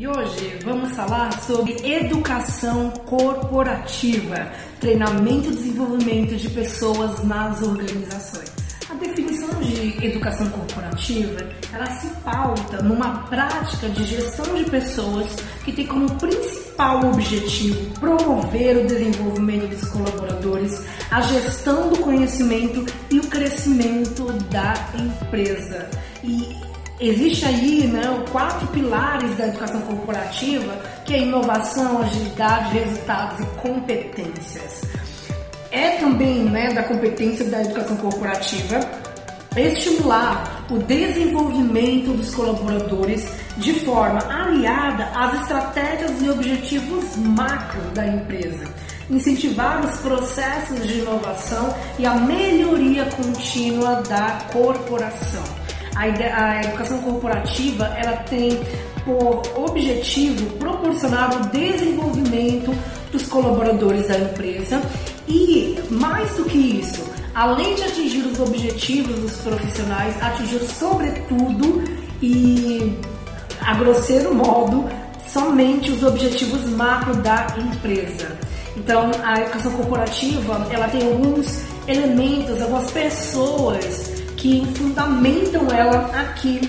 E hoje vamos falar sobre educação corporativa, treinamento e desenvolvimento de pessoas nas organizações. A definição de educação corporativa, ela se pauta numa prática de gestão de pessoas que tem como principal objetivo promover o desenvolvimento dos colaboradores, a gestão do conhecimento e o crescimento da empresa. E existe aí né, quatro pilares da educação corporativa, que é inovação, agilidade, resultados e competências. É também né, da competência da educação corporativa estimular o desenvolvimento dos colaboradores de forma aliada às estratégias e objetivos macro da empresa, incentivar os processos de inovação e a melhoria contínua da corporação. A, a educação corporativa ela tem por objetivo proporcionar o desenvolvimento dos colaboradores da empresa e mais do que isso, além de atingir os objetivos dos profissionais, atingir sobretudo e a grosseiro modo somente os objetivos macro da empresa. Então, a educação corporativa, ela tem alguns elementos, algumas pessoas que fundamentam ela aqui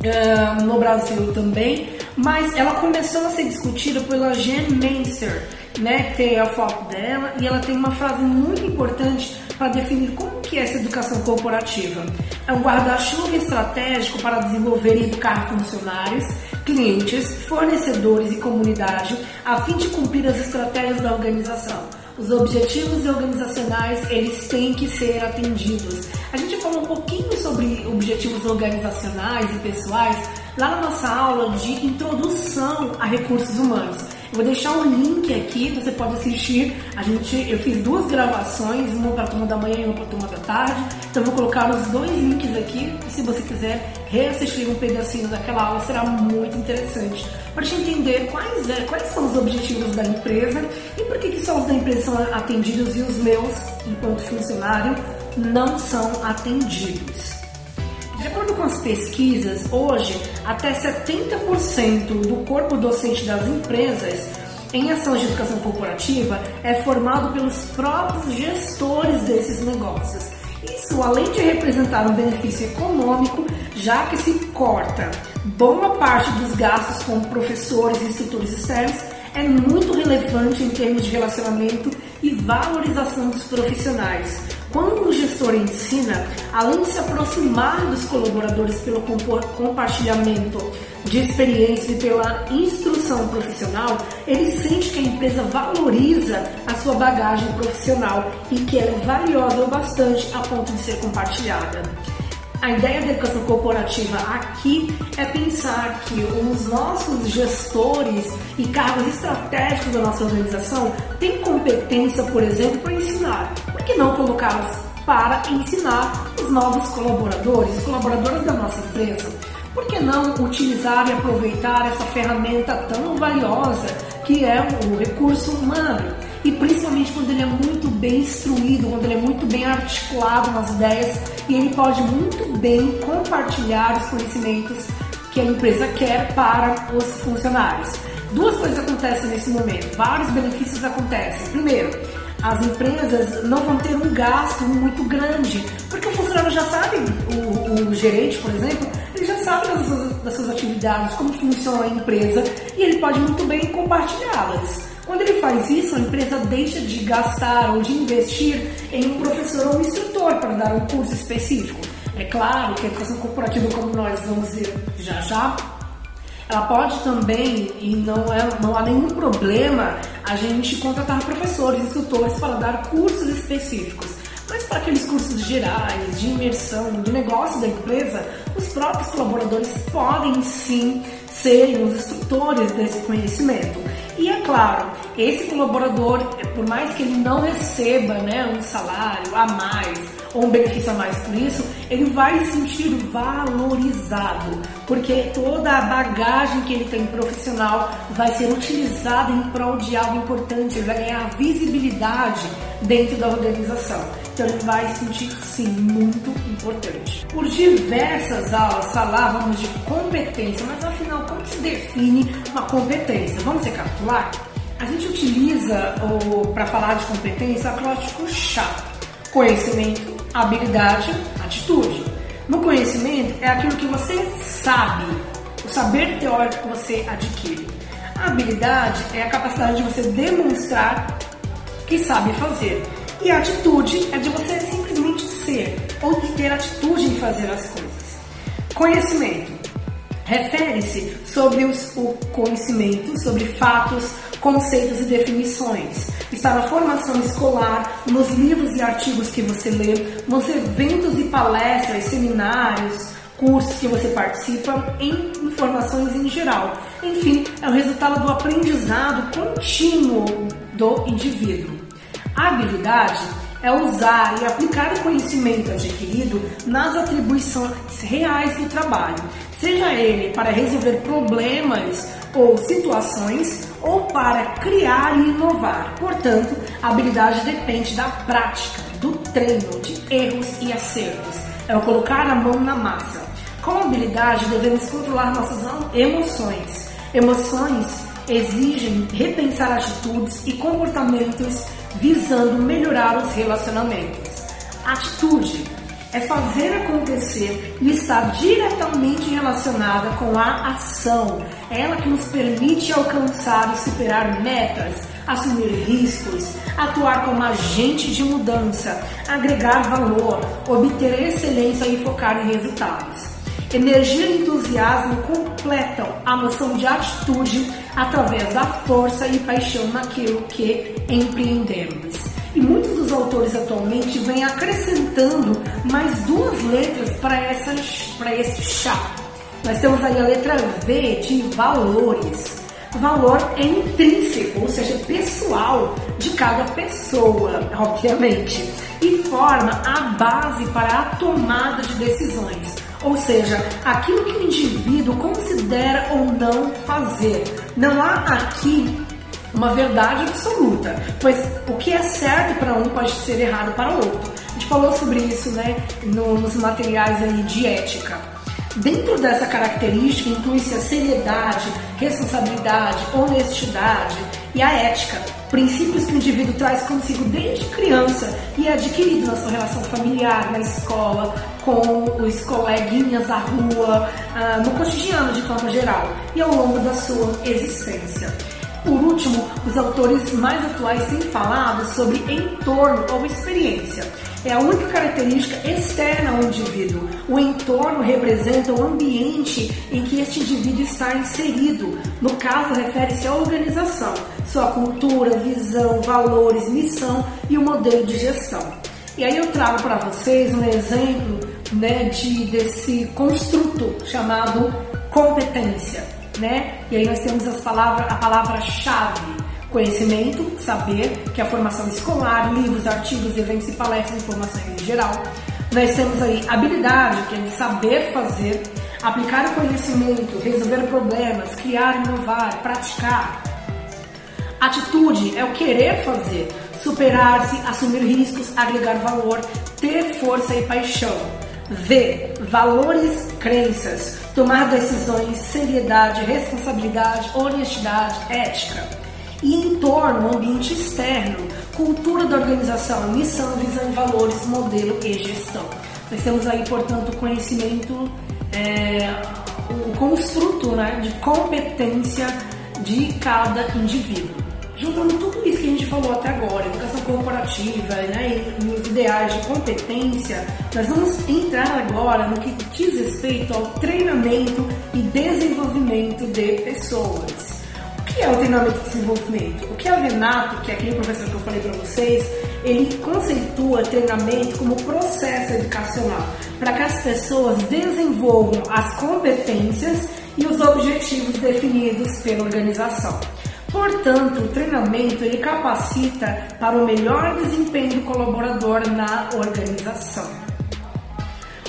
uh, no Brasil também, mas ela começou a ser discutida pela Jen Menser, né, que é o foco dela, e ela tem uma frase muito importante para definir como que é essa educação corporativa. É um guarda-chuva estratégico para desenvolver e educar funcionários, clientes, fornecedores e comunidade, a fim de cumprir as estratégias da organização. Os objetivos organizacionais, eles têm que ser atendidos. A gente falou um pouquinho sobre objetivos organizacionais e pessoais lá na nossa aula de introdução a recursos humanos. Vou deixar o link aqui, você pode assistir. A gente, eu fiz duas gravações, uma para a turma da manhã e uma para a turma da tarde. Então vou colocar os dois links aqui. Se você quiser reassistir um pedacinho daquela aula, será muito interessante para te entender quais, é, quais são os objetivos da empresa e por que, que só os da empresa são atendidos e os meus, enquanto funcionário, não são atendidos. De acordo com as pesquisas, hoje até 70% do corpo docente das empresas em ações de educação corporativa é formado pelos próprios gestores desses negócios. Isso, além de representar um benefício econômico, já que se corta boa parte dos gastos com professores e instrutores externos, é muito relevante em termos de relacionamento e valorização dos profissionais. Quando o gestor ensina, além de se aproximar dos colaboradores pelo compartilhamento de experiência e pela instrução profissional, ele sente que a empresa valoriza a sua bagagem profissional e que ela é valiosa o bastante a ponto de ser compartilhada. A ideia da educação corporativa aqui é pensar que os nossos gestores e cargos estratégicos da nossa organização têm competência, por exemplo, para ensinar. Que não colocá-los para ensinar os novos colaboradores, os colaboradores da nossa empresa? Por que não utilizar e aproveitar essa ferramenta tão valiosa que é o recurso humano? e principalmente quando ele é muito bem instruído, quando ele é muito bem articulado nas ideias e ele pode muito bem compartilhar os conhecimentos que a empresa quer para os funcionários. Duas coisas acontecem nesse momento, vários benefícios acontecem. Primeiro, as empresas não vão ter um gasto muito grande, porque o funcionário já sabe, o, o gerente, por exemplo, ele já sabe das suas, das suas atividades, como funciona a empresa e ele pode muito bem compartilhá-las. Quando ele faz isso, a empresa deixa de gastar ou de investir em um professor ou um instrutor para dar um curso específico. É claro que a educação corporativa, como nós vamos ver já já, ela pode também, e não, é, não há nenhum problema, a gente contratar professores, instrutores para dar cursos específicos. Mas para aqueles cursos gerais, de imersão, de negócio da empresa, os próprios colaboradores podem sim serem os instrutores desse conhecimento. E é claro, esse colaborador, por mais que ele não receba né, um salário a mais ou um benefício a mais por isso, ele vai se sentir valorizado, porque toda a bagagem que ele tem profissional vai ser utilizada em prol de algo importante, ele vai ganhar visibilidade dentro da organização. então ele vai se sentir sim muito importante. Por diversas aulas falávamos de competência, mas afinal, como se define uma competência? Vamos recapitular? A gente utiliza para falar de competência o acróstico CHA: conhecimento, habilidade, atitude. No conhecimento é aquilo que você sabe, o saber teórico que você adquire. A habilidade é a capacidade de você demonstrar que sabe fazer. E a atitude é de você simplesmente ser ou de ter atitude em fazer as coisas. Conhecimento refere-se sobre os, o conhecimento sobre fatos, conceitos e definições. Está na formação escolar, nos livros e artigos que você lê, nos eventos e palestras, seminários, cursos que você participa, em informações em geral. Enfim, é o resultado do aprendizado contínuo do indivíduo. A habilidade é usar e aplicar o conhecimento adquirido nas atribuições reais do trabalho, seja ele para resolver problemas ou situações ou para criar e inovar. Portanto, a habilidade depende da prática, do treino, de erros e acertos. É o colocar a mão na massa. Com habilidade, devemos controlar nossas emoções. Emoções exigem repensar atitudes e comportamentos visando melhorar os relacionamentos. Atitude é fazer acontecer e estar diretamente relacionada com a ação. É ela que nos permite alcançar e superar metas, assumir riscos, atuar como agente de mudança, agregar valor, obter excelência e focar em resultados. Energia e entusiasmo completam a noção de atitude através da força e paixão naquilo que empreendemos. Autores atualmente vêm acrescentando mais duas letras para esse chá. Nós temos aí a letra V de valores. valor é intrínseco, ou seja, pessoal de cada pessoa, obviamente, e forma a base para a tomada de decisões ou seja, aquilo que o indivíduo considera ou não fazer. Não há aqui uma verdade absoluta, pois o que é certo para um pode ser errado para o outro. A gente falou sobre isso né, no, nos materiais aí de ética. Dentro dessa característica inclui-se a seriedade, responsabilidade, honestidade e a ética, princípios que o indivíduo traz consigo desde criança e é adquirido na sua relação familiar, na escola, com os coleguinhas da rua, ah, no cotidiano de forma geral e ao longo da sua existência. Por último, os autores mais atuais têm falado sobre entorno ou experiência. É a única característica externa ao indivíduo. O entorno representa o ambiente em que este indivíduo está inserido. No caso, refere-se à organização, sua cultura, visão, valores, missão e o modelo de gestão. E aí eu trago para vocês um exemplo né, de, desse construto chamado competência. Né? E aí nós temos as palavras, a palavra-chave, conhecimento, saber, que é a formação escolar, livros, artigos, eventos e palestras, informação em geral. Nós temos aí habilidade, que é saber fazer, aplicar o conhecimento, resolver problemas, criar, inovar, praticar. Atitude é o querer fazer, superar-se, assumir riscos, agregar valor, ter força e paixão. V. Valores, crenças, tomar decisões, seriedade, responsabilidade, honestidade, ética. E entorno, ambiente externo, cultura da organização, missão, visão, valores, modelo e gestão. Nós temos aí, portanto, conhecimento, é, o construto né, de competência de cada indivíduo juntando tudo isso que a gente falou até agora, educação corporativa né, e os ideais de competência, nós vamos entrar agora no que diz respeito ao treinamento e desenvolvimento de pessoas. O que é o treinamento e desenvolvimento? O que é o Renato, que é aquele professor que eu falei para vocês, ele conceitua treinamento como processo educacional para que as pessoas desenvolvam as competências e os objetivos definidos pela organização. Portanto, o treinamento ele capacita para o melhor desempenho do colaborador na organização.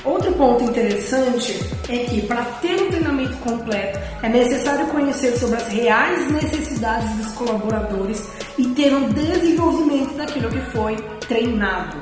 Outro ponto interessante é que para ter um treinamento completo é necessário conhecer sobre as reais necessidades dos colaboradores e ter um desenvolvimento daquilo que foi treinado.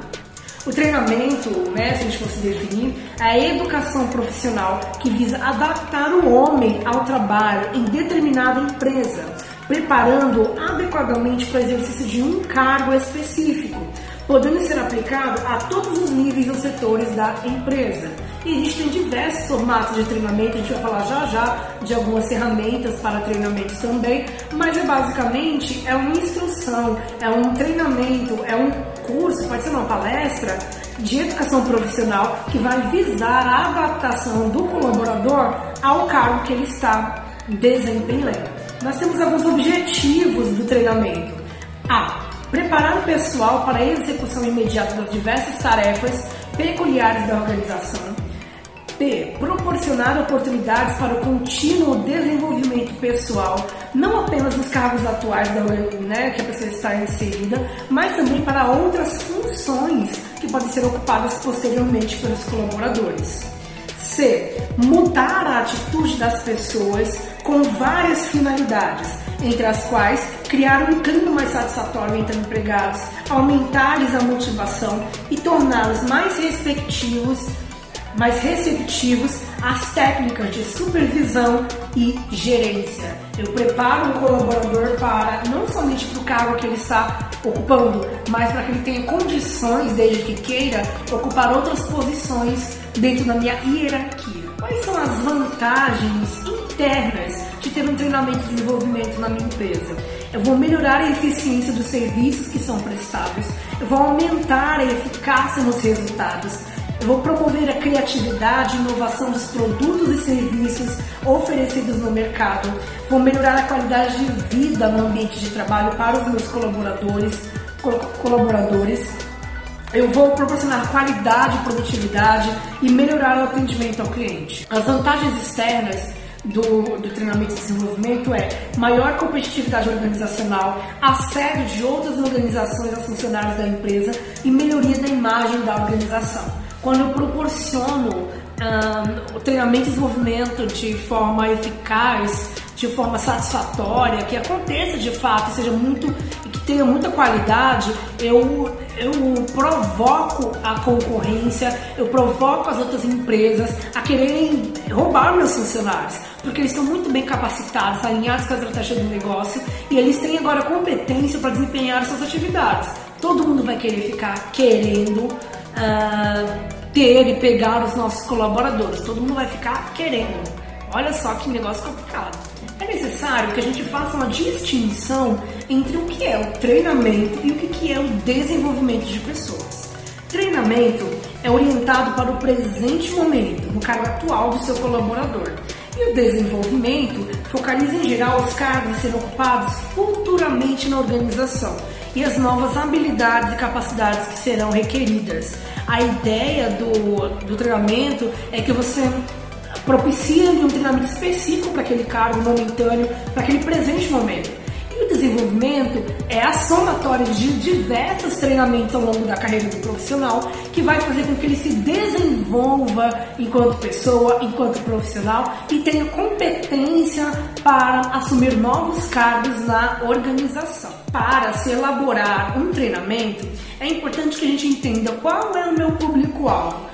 O treinamento, né, se a gente fosse definir, é a educação profissional que visa adaptar o homem ao trabalho em determinada empresa, preparando adequadamente para o exercício de um cargo específico, podendo ser aplicado a todos os níveis ou setores da empresa. E existem diversos formatos de treinamento, a gente vai falar já já de algumas ferramentas para treinamentos também, mas é basicamente é uma instrução, é um treinamento, é um curso, pode ser uma palestra de educação profissional que vai visar a adaptação do colaborador ao cargo que ele está desempenhando. Nós temos alguns objetivos do treinamento. A. Preparar o pessoal para a execução imediata das diversas tarefas peculiares da organização. B. Proporcionar oportunidades para o contínuo desenvolvimento pessoal, não apenas nos cargos atuais da, né, que a pessoa está inserida, mas também para outras funções que podem ser ocupadas posteriormente pelos colaboradores. C. Mudar a atitude das pessoas com várias finalidades, entre as quais criar um clima mais satisfatório entre empregados, aumentar-lhes a motivação e torná-los mais respectivos mais receptivos às técnicas de supervisão e gerência. Eu preparo um colaborador para não somente para o cargo que ele está ocupando, mas para que ele tenha condições, desde que queira, ocupar outras posições dentro da minha hierarquia. Quais são as vantagens internas de ter um treinamento de desenvolvimento na minha empresa? Eu vou melhorar a eficiência dos serviços que são prestados, eu vou aumentar a eficácia nos resultados, eu vou promover a criatividade e inovação dos produtos e serviços oferecidos no mercado. Vou melhorar a qualidade de vida no ambiente de trabalho para os meus colaboradores. colaboradores. Eu vou proporcionar qualidade produtividade e melhorar o atendimento ao cliente. As vantagens externas do, do, treinamento e desenvolvimento é maior competitividade organizacional, assédio de outras organizações aos funcionários da empresa e melhoria da imagem da organização. Quando eu proporciono um, treinamento e desenvolvimento de forma eficaz, de forma satisfatória, que aconteça de fato, seja muito que tenha muita qualidade, eu, eu provoco a concorrência, eu provoco as outras empresas a quererem roubar meus funcionários, porque eles estão muito bem capacitados, alinhados com a estratégia do negócio e eles têm agora competência para desempenhar suas atividades. Todo mundo vai querer ficar querendo uh, ter e pegar os nossos colaboradores. Todo mundo vai ficar querendo. Olha só que negócio complicado. É necessário que a gente faça uma distinção entre o que é o treinamento e o que é o desenvolvimento de pessoas. Treinamento é orientado para o presente momento, no cargo atual do seu colaborador. E o desenvolvimento focaliza em geral os cargos a serem ocupados futuramente na organização e as novas habilidades e capacidades que serão requeridas. A ideia do, do treinamento é que você propicia um treinamento específico para aquele cargo momentâneo, para aquele presente momento. E o desenvolvimento é a somatória de diversos treinamentos ao longo da carreira do profissional que vai fazer com que ele se desenvolva enquanto pessoa, enquanto profissional e tenha competência para assumir novos cargos na organização. Para se elaborar um treinamento, é importante que a gente entenda qual é o meu público-alvo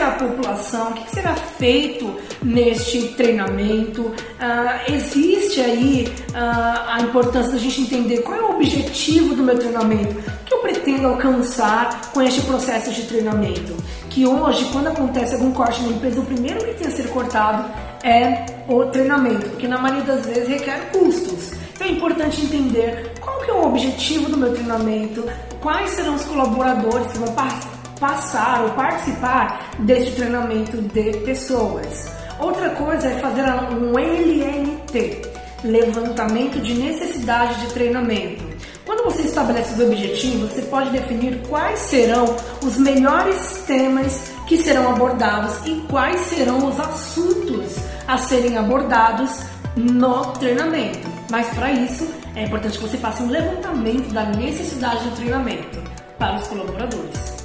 será a população, o que, será feito neste treinamento. Uh, existe aí uh, a importância da gente entender qual é o objetivo do meu treinamento, o que eu pretendo alcançar com este processo de treinamento. Que hoje, quando acontece algum corte na empresa, o primeiro que tem a ser cortado é o treinamento, porque na maioria das vezes requer custos. Então é importante entender qual que é o objetivo do meu treinamento, quais serão os colaboradores que vão participar passar ou participar deste treinamento de pessoas. Outra coisa é fazer um LNT, levantamento de necessidade de treinamento. Quando você estabelece os objetivos, você pode definir quais serão os melhores temas que serão abordados e quais serão os assuntos a serem abordados no treinamento. Mas para isso é importante que você faça um levantamento da necessidade de treinamento para os colaboradores.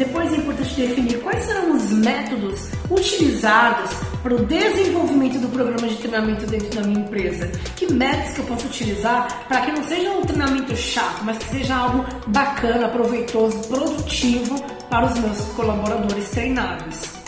Depois é importante definir quais serão os métodos utilizados para o desenvolvimento do programa de treinamento dentro da minha empresa. Que métodos que eu posso utilizar para que não seja um treinamento chato, mas que seja algo bacana, proveitoso, produtivo para os meus colaboradores treinados.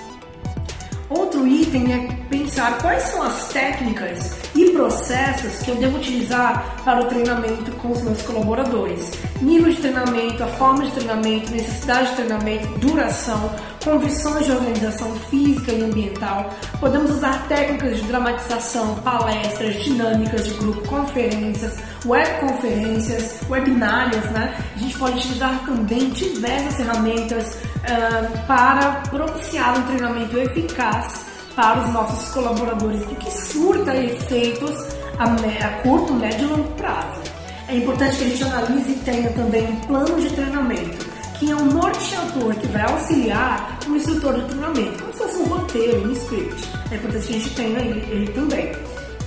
Item é pensar quais são as técnicas e processos que eu devo utilizar para o treinamento com os meus colaboradores. Nível de treinamento, a forma de treinamento, necessidade de treinamento, duração, condições de organização física e ambiental. Podemos usar técnicas de dramatização, palestras, dinâmicas de grupo, conferências, webconferências, webinários, né? A gente pode utilizar também diversas ferramentas uh, para propiciar um treinamento eficaz para os nossos colaboradores e que surta efeitos a, a curto, médio e longo prazo. É importante que a gente analise e tenha também um plano de treinamento, que é um norteador que vai auxiliar o instrutor de treinamento, como se fosse um roteiro, um script. É importante que a gente tenha ele, ele também.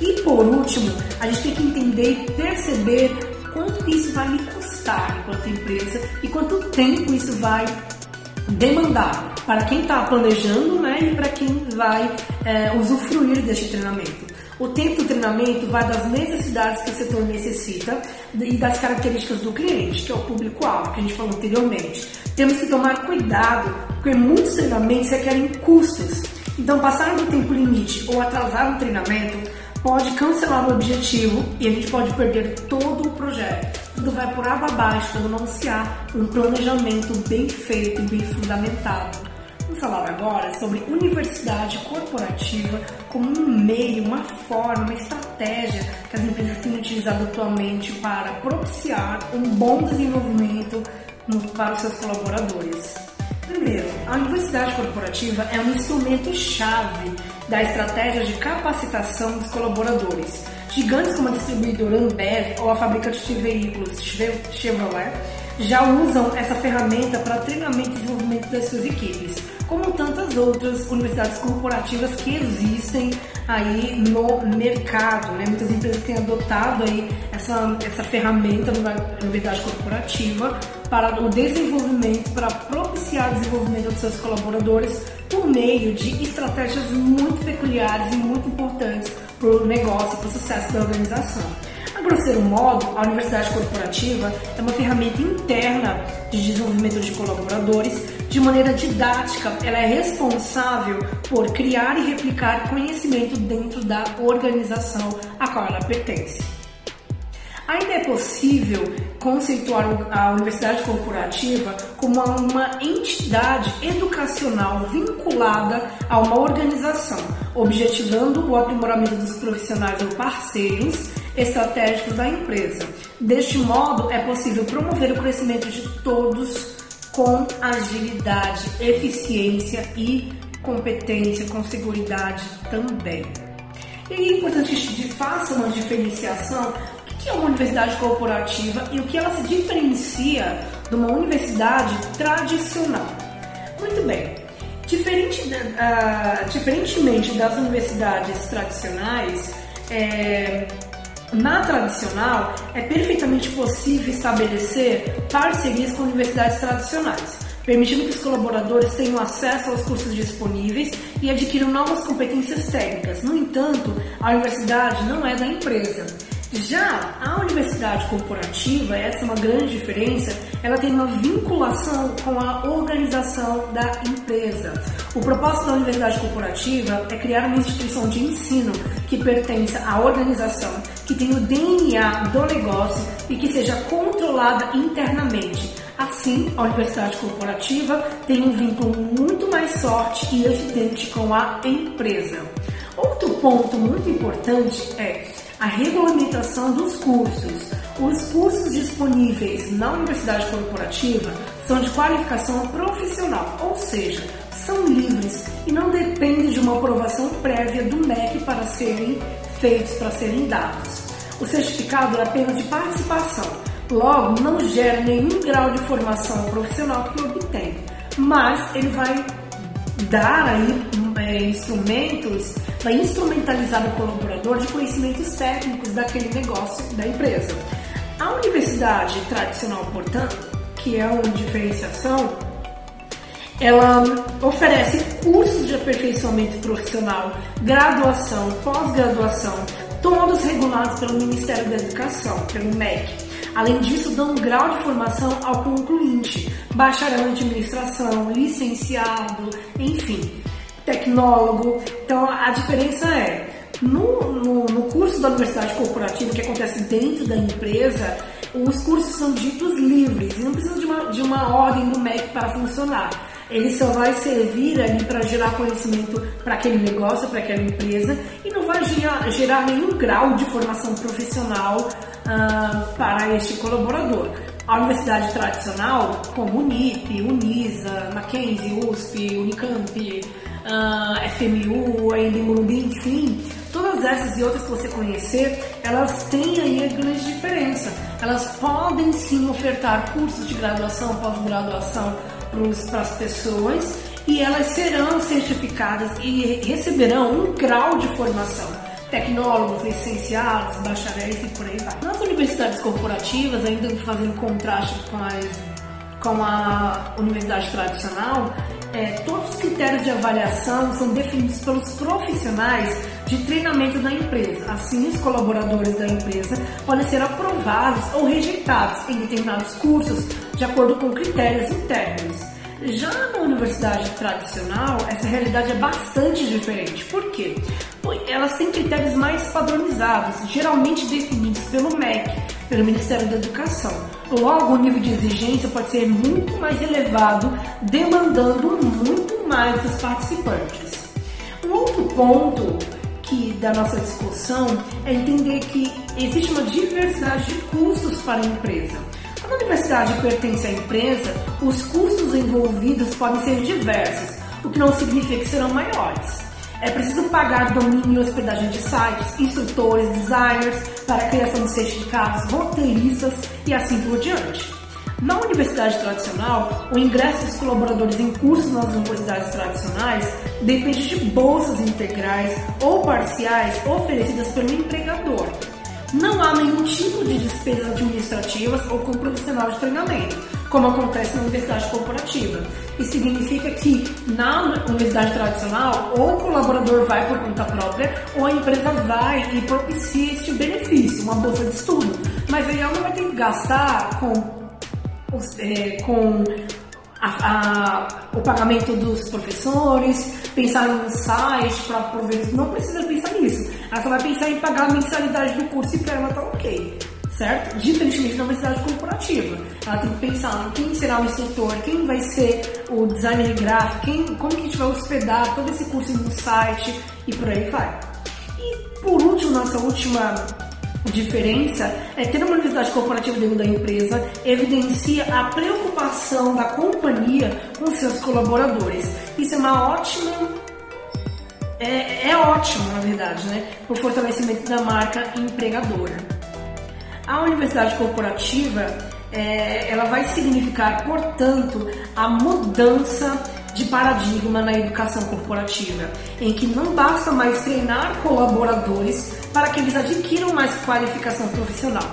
E por último, a gente tem que entender e perceber quanto isso vai me custar enquanto empresa e quanto tempo isso vai demandar para quem está planejando né, e para quem vai é, usufruir deste treinamento. O tempo do treinamento vai das necessidades que o setor necessita e das características do cliente, que é o público-alvo, que a gente falou anteriormente. Temos que tomar cuidado, porque muitos treinamentos requerem custos. Então, passar do tempo limite ou atrasar um treinamento pode cancelar o objetivo e a gente pode perder todo o projeto. Tudo vai por água abaixo quando não se há um planejamento bem feito e bem fundamentado. Vamos falar agora sobre universidade corporativa como um meio, uma forma, uma estratégia que as empresas têm utilizado atualmente para propiciar um bom desenvolvimento para os seus colaboradores. Primeiro, a universidade corporativa é um instrumento-chave da estratégia de capacitação dos colaboradores. Gigantes como a distribuidora Ambev ou a fabricante de veículos Chevrolet já usam essa ferramenta para treinamento e desenvolvimento das suas equipes, como tantas outras universidades corporativas que existem aí no mercado. Né? Muitas empresas têm adotado aí essa, essa ferramenta na universidade corporativa para o desenvolvimento, para propiciar o desenvolvimento dos seus colaboradores por meio de estratégias muito peculiares e muito importantes para o negócio, para o sucesso da organização. A grosseiro modo, a universidade corporativa é uma ferramenta interna de desenvolvimento de colaboradores. De maneira didática, ela é responsável por criar e replicar conhecimento dentro da organização a qual ela pertence. Ainda é possível conceituar a universidade corporativa como uma entidade educacional vinculada a uma organização, objetivando o aprimoramento dos profissionais ou parceiros estratégicos da empresa. Deste modo, é possível promover o crescimento de todos com agilidade, eficiência e competência, com segurança também. E é importante que faça uma diferenciação que é uma universidade corporativa e o que ela se diferencia de uma universidade tradicional. Muito bem, Diferente, uh, diferentemente das universidades tradicionais, é, na tradicional é perfeitamente possível estabelecer parcerias com universidades tradicionais, permitindo que os colaboradores tenham acesso aos cursos disponíveis e adquiram novas competências técnicas. No entanto, a universidade não é da empresa já a universidade corporativa, essa é uma grande diferença, ela tem uma vinculação com a organização da empresa. O propósito da universidade corporativa é criar uma instituição de ensino que pertença à organização, que tenha o DNA do negócio e que seja controlada internamente. Assim, a universidade corporativa tem um vínculo muito mais forte e evidente com a empresa. Outro ponto muito importante é a regulamentação dos cursos. Os cursos disponíveis na universidade corporativa são de qualificação profissional, ou seja, são livres e não dependem de uma aprovação prévia do MEC para serem feitos, para serem dados. O certificado é apenas de participação, logo não gera nenhum grau de formação profissional que obtém, mas ele vai dar aí é, instrumentos, vai instrumentalizar o colaborador de conhecimentos técnicos daquele negócio da empresa. A universidade tradicional, portanto, que é uma diferenciação, Ela oferece cursos de aperfeiçoamento profissional, graduação, pós-graduação, todos regulados pelo Ministério da Educação, pelo MEC. Além disso, dão um grau de formação ao concluinte, bacharel em administração, licenciado, enfim, tecnólogo. Então a diferença é, no, no, no curso da Universidade Corporativa, que acontece dentro da empresa, os cursos são ditos livres não precisa de uma, de uma ordem do MEC para funcionar. Ele só vai servir ali para gerar conhecimento para aquele negócio, para aquela empresa e não vai gerar, gerar nenhum grau de formação profissional uh, para este colaborador. A universidade tradicional, como Unip, Unisa, Mackenzie, USP, Unicamp, uh, ah, FMU, em Morumbi, enfim, todas essas e outras que você conhecer, elas têm aí a grande diferença. Elas podem sim ofertar cursos de graduação, pós-graduação para as pessoas e elas serão certificadas e receberão um grau de formação. Tecnólogos, licenciados, bacharéis e por aí vai. Nas universidades corporativas, ainda fazendo contraste com, as, com a universidade tradicional, é, todos os critérios de avaliação são definidos pelos profissionais de treinamento da empresa. Assim, os colaboradores da empresa podem ser aprovados ou rejeitados em determinados cursos de acordo com critérios internos. Já na universidade tradicional, essa realidade é bastante diferente. Por quê? Elas têm critérios mais padronizados, geralmente definidos pelo MEC, pelo Ministério da Educação. Logo, o nível de exigência pode ser muito mais elevado, demandando muito mais dos participantes. Um outro ponto que da nossa discussão é entender que existe uma diversidade de custos para a empresa. Quando a universidade pertence à empresa, os custos envolvidos podem ser diversos, o que não significa que serão maiores. É preciso pagar domínio e hospedagem de sites, instrutores, designers para a criação de certificados, roteiristas e assim por diante. Na universidade tradicional, o ingresso dos colaboradores em cursos nas universidades tradicionais depende de bolsas integrais ou parciais oferecidas pelo empregador, não há nenhum tipo de despesas administrativas ou com profissional de treinamento, como acontece na universidade corporativa. Isso significa que na universidade tradicional, ou o colaborador vai por conta própria, ou a empresa vai e propicia este benefício, uma bolsa de estudo. Mas aí ela não vai ter que gastar com, é, com a, a, o pagamento dos professores, pensar em site para prover. Não precisa pensar nisso. Ela só vai pensar em pagar a mensalidade do curso e para ela tá ok. Certo? Diferentemente da universidade corporativa. Ela tem que pensar em quem será o instrutor, quem vai ser o designer gráfico, quem, como que a gente vai hospedar todo esse curso no site e por aí vai. E por último, nossa última diferença é ter uma universidade corporativa dentro da empresa evidencia a preocupação da companhia com seus colaboradores. Isso é uma ótima é, é ótimo, na verdade, né? O fortalecimento da marca empregadora. A universidade corporativa é, ela vai significar, portanto, a mudança de paradigma na educação corporativa, em que não basta mais treinar colaboradores para que eles adquiram mais qualificação profissional.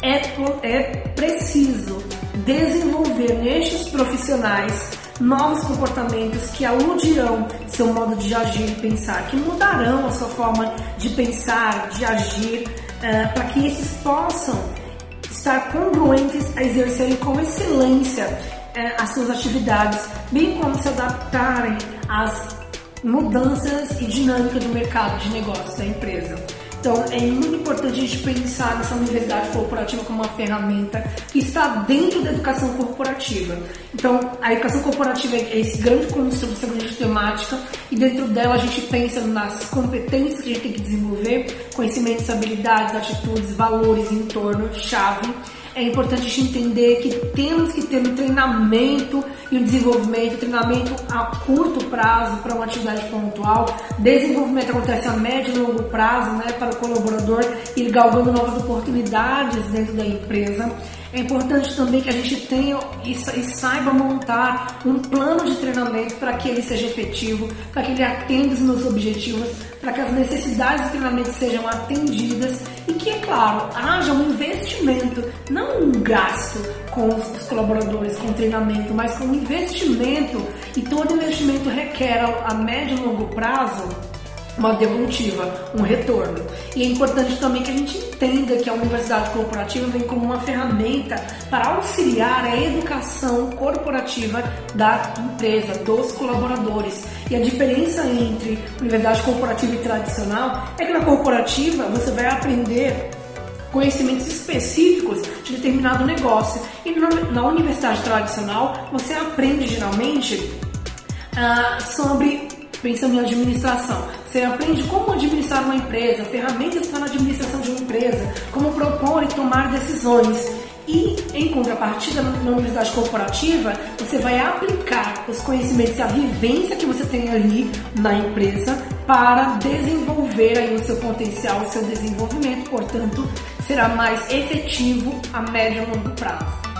É, é preciso desenvolver nestes profissionais novos comportamentos que aludirão seu modo de agir e pensar, que mudarão a sua forma de pensar, de agir, uh, para que esses possam estar congruentes a exercerem com excelência uh, as suas atividades, bem como se adaptarem às mudanças e dinâmica do mercado de negócios da empresa. Então é muito importante a gente pensar nessa universidade corporativa como uma ferramenta que está dentro da educação corporativa. Então a educação corporativa é esse grande construto, essa grande temática e dentro dela a gente pensa nas competências que a gente tem que desenvolver, conhecimentos, habilidades, atitudes, valores, entorno, chave é importante a gente entender que temos que ter um treinamento e um desenvolvimento, treinamento a curto prazo para uma atividade pontual, desenvolvimento acontece a médio e longo prazo né, para o colaborador ir galgando novas oportunidades dentro da empresa. É importante também que a gente tenha e saiba montar um plano de treinamento para que ele seja efetivo, para que ele atenda os meus objetivos, para que as necessidades do treinamento sejam atendidas e que, é claro, haja um investimento, não um gasto com os colaboradores, com treinamento, mas com um investimento. E todo investimento requer a médio e longo prazo uma devolutiva, um retorno. E é importante também que a gente entenda que a universidade corporativa vem como uma ferramenta para auxiliar a educação corporativa da empresa, dos colaboradores. E a diferença entre universidade corporativa e tradicional é que na corporativa você vai aprender conhecimentos específicos de determinado negócio. E na universidade tradicional você aprende geralmente uh, sobre pensando em administração. Você aprende como administrar uma empresa, ferramentas para a administração de uma empresa, como propor e tomar decisões. E, em contrapartida, na universidade corporativa, você vai aplicar os conhecimentos e a vivência que você tem ali na empresa para desenvolver aí o seu potencial, o seu desenvolvimento. Portanto, será mais efetivo a médio e longo prazo.